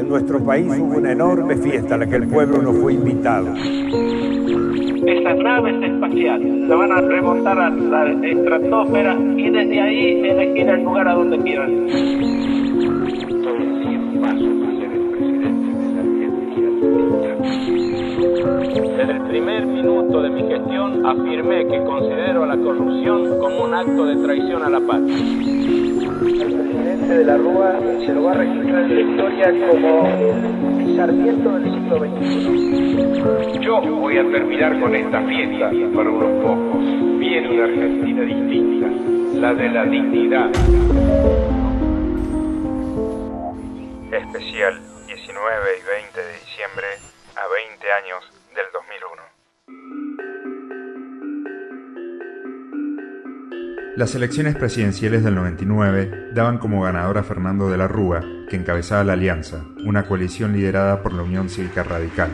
en nuestro país hubo una enorme fiesta a la que el pueblo no fue invitado. Estas naves espaciales se van a remontar a la estratosfera y desde ahí elegir el lugar a donde quieran. Desde el primer minuto de mi gestión afirmé que considero a la corrupción como un acto de traición a la patria. El presidente de la Rúa se lo va a registrar en la historia como Sarmiento del siglo XXI. Yo voy a terminar con esta fiesta para unos pocos. Viene una Argentina distinta, la de la dignidad. Especial 19 y 20 de diciembre a 20 años Las elecciones presidenciales del 99 daban como ganador a Fernando de la Rúa, que encabezaba la Alianza, una coalición liderada por la Unión Cívica Radical.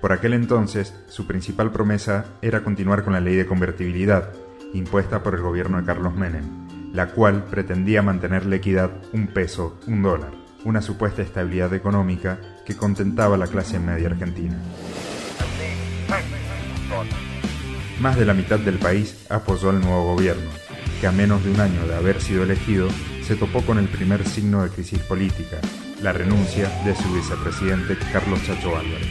Por aquel entonces, su principal promesa era continuar con la ley de convertibilidad, impuesta por el gobierno de Carlos Menem, la cual pretendía mantener la equidad un peso, un dólar, una supuesta estabilidad económica que contentaba a la clase media argentina. Más de la mitad del país apoyó al nuevo gobierno, que a menos de un año de haber sido elegido, se topó con el primer signo de crisis política, la renuncia de su vicepresidente Carlos Chacho Álvarez.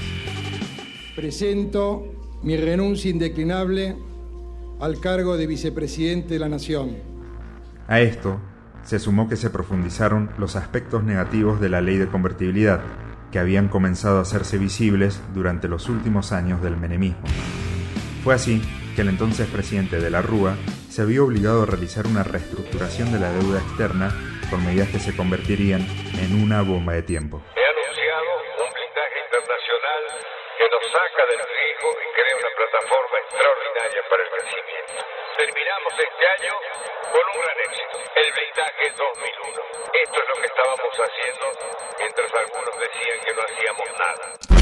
Presento mi renuncia indeclinable al cargo de vicepresidente de la Nación. A esto se sumó que se profundizaron los aspectos negativos de la ley de convertibilidad, que habían comenzado a hacerse visibles durante los últimos años del menemismo. Fue así que el entonces presidente de la Rúa se vio obligado a realizar una reestructuración de la deuda externa con medidas que se convertirían en una bomba de tiempo. He anunciado un blindaje internacional que nos saca del riesgo y crea una plataforma extraordinaria para el crecimiento. Terminamos este año con un gran éxito, el blindaje 2001. Esto es lo que estábamos haciendo mientras algunos decían que no hacíamos nada.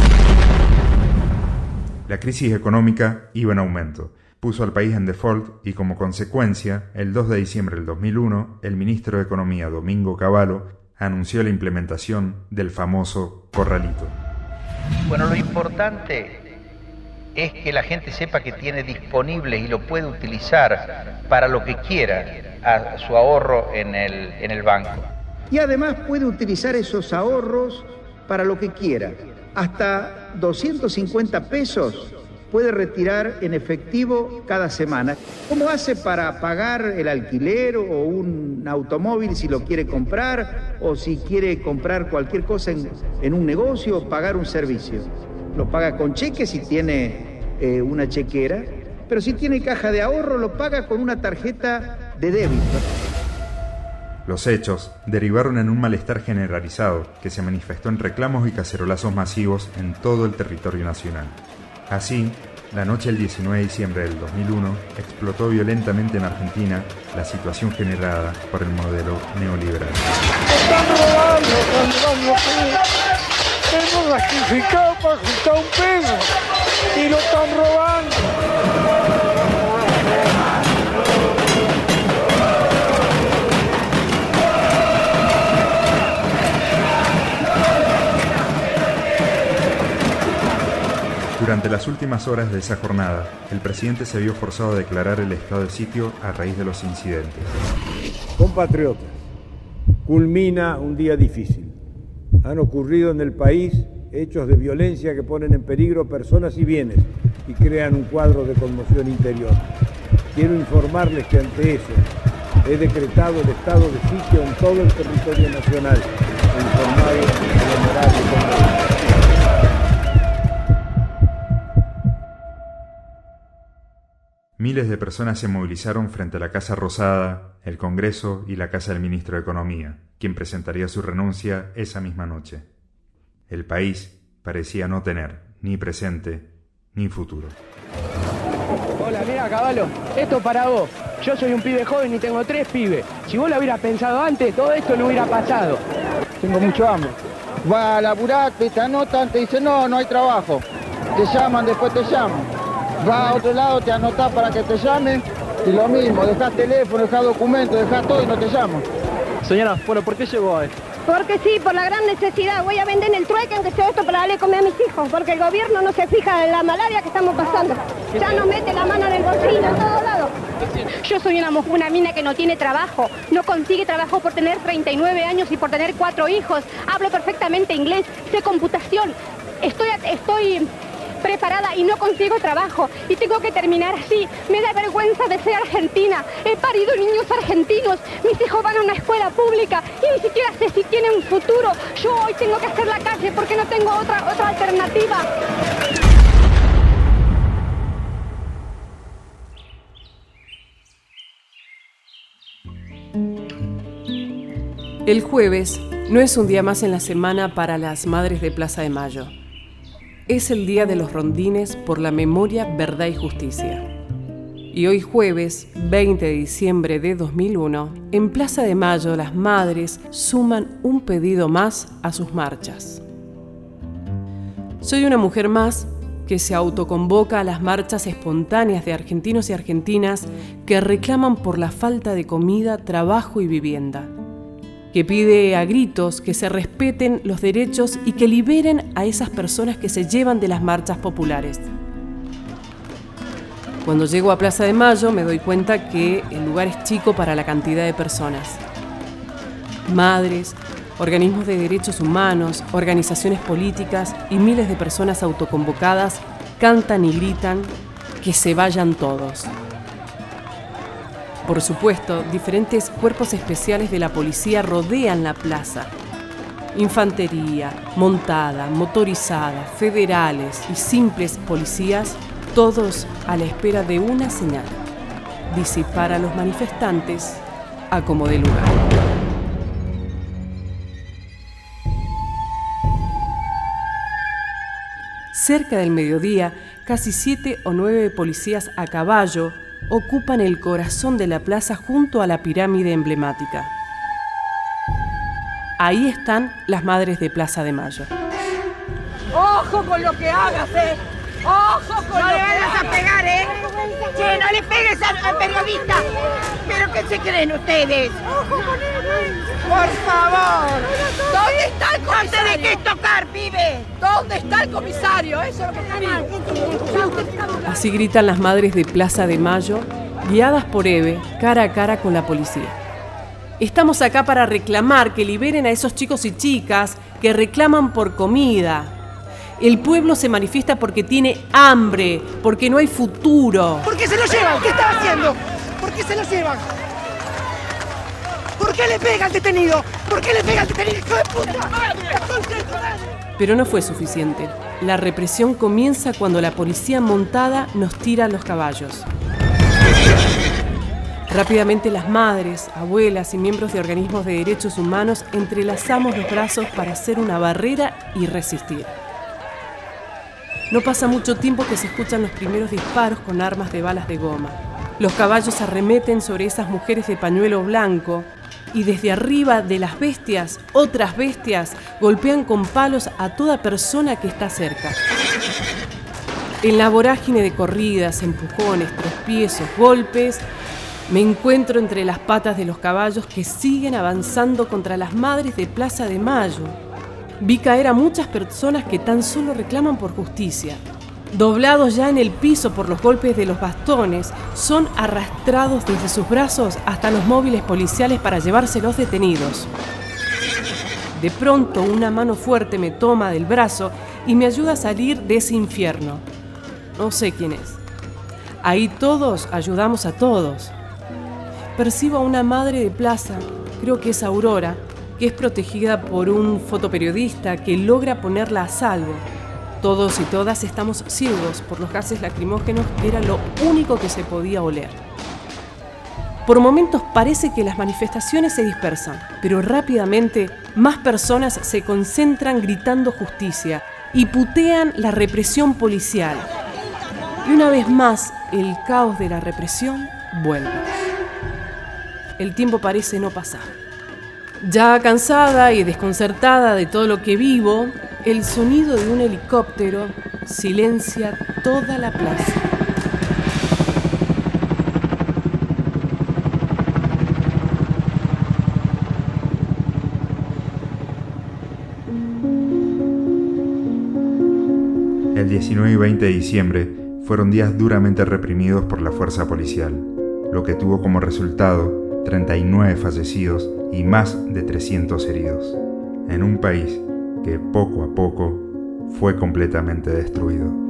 La crisis económica iba en aumento, puso al país en default y como consecuencia, el 2 de diciembre del 2001, el ministro de Economía Domingo Cavallo anunció la implementación del famoso corralito. Bueno, lo importante es que la gente sepa que tiene disponible y lo puede utilizar para lo que quiera a su ahorro en el, en el banco. Y además puede utilizar esos ahorros para lo que quiera. Hasta 250 pesos puede retirar en efectivo cada semana. ¿Cómo hace para pagar el alquiler o un automóvil si lo quiere comprar o si quiere comprar cualquier cosa en, un negocio o pagar un servicio? Lo paga con cheque si tiene eh, una chequera, pero si tiene caja de ahorro lo paga con una tarjeta de débito. Los hechos derivaron en un malestar generalizado que se manifestó en reclamos y cacerolazos masivos en todo el territorio nacional. Así, la noche del 19 de diciembre del 2001 explotó violentamente en Argentina la situación generada por el modelo neoliberal. ¡Están robando! ¡Están robando! Hemos sacrificado para juntar un peso y lo están robando. Durante las últimas horas de esa jornada, el presidente se vio forzado a declarar el estado de sitio a raíz de los incidentes. Compatriotas, culmina un día difícil. Han ocurrido en el país hechos de violencia que ponen en peligro personas y bienes y crean un cuadro de conmoción interior. Quiero informarles que ante eso he decretado el estado de sitio en todo el territorio nacional, honorable Miles de personas se movilizaron frente a la Casa Rosada, el Congreso y la Casa del Ministro de Economía, quien presentaría su renuncia esa misma noche. El país parecía no tener ni presente ni futuro. Hola, mira, caballo, esto para vos. Yo soy un pibe joven y tengo tres pibes. Si vos lo hubieras pensado antes, todo esto no hubiera pasado. Tengo mucho hambre. Va a laburar, te anotan, te dicen, no, no hay trabajo. Te llaman, después te llaman. Va a otro lado, te anotás para que te llamen y lo mismo, dejás teléfono, dejás documento, dejás todo y no te llaman. Señora, bueno, ¿por qué llegó a esto? Porque sí, por la gran necesidad. Voy a vender en el trueque aunque sea esto para darle comer a mis hijos, porque el gobierno no se fija en la malaria que estamos pasando. Ya nos mete la mano en el bolsillo en todos lados. Yo soy una, una mina que no tiene trabajo, no consigue trabajo por tener 39 años y por tener cuatro hijos. Hablo perfectamente inglés, sé computación. Estoy, estoy y no consigo trabajo y tengo que terminar así. Me da vergüenza de ser argentina. He parido niños argentinos. Mis hijos van a una escuela pública y ni siquiera sé si tienen futuro. Yo hoy tengo que hacer la calle porque no tengo otra, otra alternativa. El jueves no es un día más en la semana para las madres de Plaza de Mayo. Es el día de los rondines por la memoria, verdad y justicia. Y hoy jueves, 20 de diciembre de 2001, en Plaza de Mayo las madres suman un pedido más a sus marchas. Soy una mujer más que se autoconvoca a las marchas espontáneas de argentinos y argentinas que reclaman por la falta de comida, trabajo y vivienda que pide a gritos que se respeten los derechos y que liberen a esas personas que se llevan de las marchas populares. Cuando llego a Plaza de Mayo me doy cuenta que el lugar es chico para la cantidad de personas. Madres, organismos de derechos humanos, organizaciones políticas y miles de personas autoconvocadas cantan y gritan que se vayan todos. Por supuesto, diferentes cuerpos especiales de la policía rodean la plaza. Infantería, montada, motorizada, federales y simples policías, todos a la espera de una señal. Disipar a los manifestantes a como de lugar. Cerca del mediodía, casi siete o nueve policías a caballo ocupan el corazón de la plaza junto a la pirámide emblemática. Ahí están las madres de Plaza de Mayo. ¡Ojo con lo que hagas, eh! ¡Ojo con no lo le vayas a pegar, eh! Che, no le pegues al, periodista. ¿Pero qué se creen ustedes? Por favor. ¿Dónde está el comisario? No te dejes tocar, pibe. ¿Dónde está el comisario? Eso es lo que está Así gritan las madres de Plaza de Mayo, guiadas por Eve, cara a cara con la policía. Estamos acá para reclamar que liberen a esos chicos y chicas que reclaman por comida, el pueblo se manifiesta porque tiene hambre, porque no hay futuro. ¿Por qué se lo llevan? ¿Qué está haciendo? ¿Por qué se lo llevan? ¿Por qué le pega al detenido? ¿Por qué le pega al detenido? ¡Hijo de puta! Pero no fue suficiente. La represión comienza cuando la policía montada nos tira a los caballos. Rápidamente las madres, abuelas y miembros de organismos de derechos humanos entrelazamos los brazos para hacer una barrera y resistir. No pasa mucho tiempo que se escuchan los primeros disparos con armas de balas de goma. Los caballos arremeten sobre esas mujeres de pañuelo blanco y desde arriba de las bestias, otras bestias golpean con palos a toda persona que está cerca. En la vorágine de corridas, empujones, tropiezos, golpes, me encuentro entre las patas de los caballos que siguen avanzando contra las madres de Plaza de Mayo, vi caer a muchas personas que tan solo reclaman por justicia. Doblados ya en el piso por los golpes de los bastones, son arrastrados desde sus brazos hasta los móviles policiales para llevarse los detenidos. De pronto una mano fuerte me toma del brazo y me ayuda a salir de ese infierno. No sé quién es. Ahí todos ayudamos a todos. Percibo a una madre de plaza, creo que es Aurora, que es protegida por un fotoperiodista que logra ponerla a salvo. Todos y todas estamos ciegos por los gases lacrimógenos que era lo único que se podía oler. Por momentos parece que las manifestaciones se dispersan, pero rápidamente más personas se concentran gritando justicia y putean la represión policial. Y una vez más, el caos de la represión vuelve. El tiempo parece no pasar. Ya cansada y desconcertada de todo lo que vivo, el sonido de un helicóptero silencia toda la plaza. El 19 y 20 de diciembre fueron días duramente reprimidos por la fuerza policial, lo que tuvo como resultado 39 fallecidos y más de 300 heridos, en un país que poco a poco fue completamente destruido.